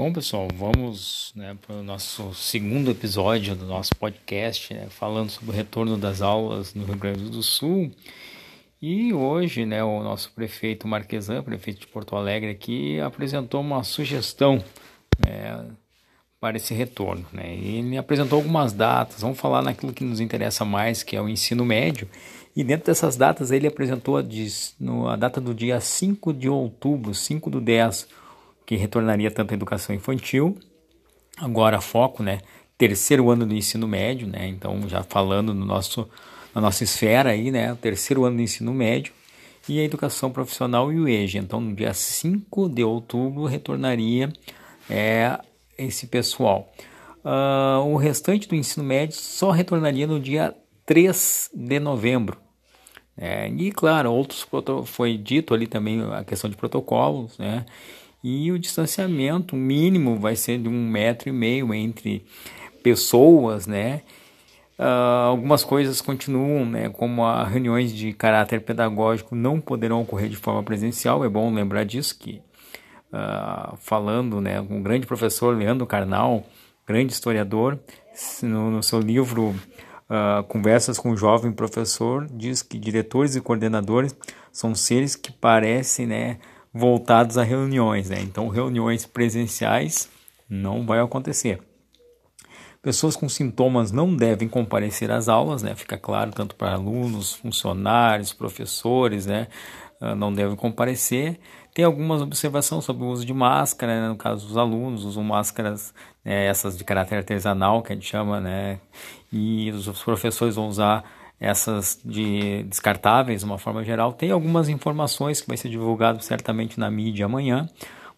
Bom, pessoal, vamos né, para o nosso segundo episódio do nosso podcast, né, falando sobre o retorno das aulas no Rio Grande do Sul. E hoje, né, o nosso prefeito Marquesan, prefeito de Porto Alegre aqui, apresentou uma sugestão né, para esse retorno. Né? Ele apresentou algumas datas, vamos falar naquilo que nos interessa mais, que é o ensino médio. E dentro dessas datas, ele apresentou a, a data do dia 5 de outubro, 5 do 10, que retornaria tanto a educação infantil, agora foco, né, terceiro ano do ensino médio, né, então já falando no nosso, na nossa esfera aí, né, terceiro ano do ensino médio, e a educação profissional e o EJA. Então, no dia 5 de outubro, retornaria é, esse pessoal. Uh, o restante do ensino médio só retornaria no dia 3 de novembro. É, e claro, outros foi dito ali também a questão de protocolos, né? E o distanciamento mínimo vai ser de um metro e meio entre pessoas, né? Uh, algumas coisas continuam, né, como as reuniões de caráter pedagógico não poderão ocorrer de forma presencial. É bom lembrar disso que uh, falando, né, o grande professor Leandro Carnal, grande historiador, no, no seu livro uh, Conversas com o Jovem Professor, diz que diretores e coordenadores são seres que parecem, né, voltados a reuniões, né? Então, reuniões presenciais não vai acontecer. Pessoas com sintomas não devem comparecer às aulas, né? Fica claro, tanto para alunos, funcionários, professores, né? Ah, não devem comparecer. Tem algumas observações sobre o uso de máscara, né? no caso dos alunos, usam máscaras, né? essas de caráter artesanal, que a gente chama, né? E os professores vão usar essas de descartáveis, de uma forma geral. Tem algumas informações que vai ser divulgado certamente na mídia amanhã,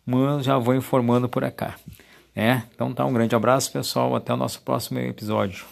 mas já vou informando por acá. É? Então tá, um grande abraço pessoal, até o nosso próximo episódio.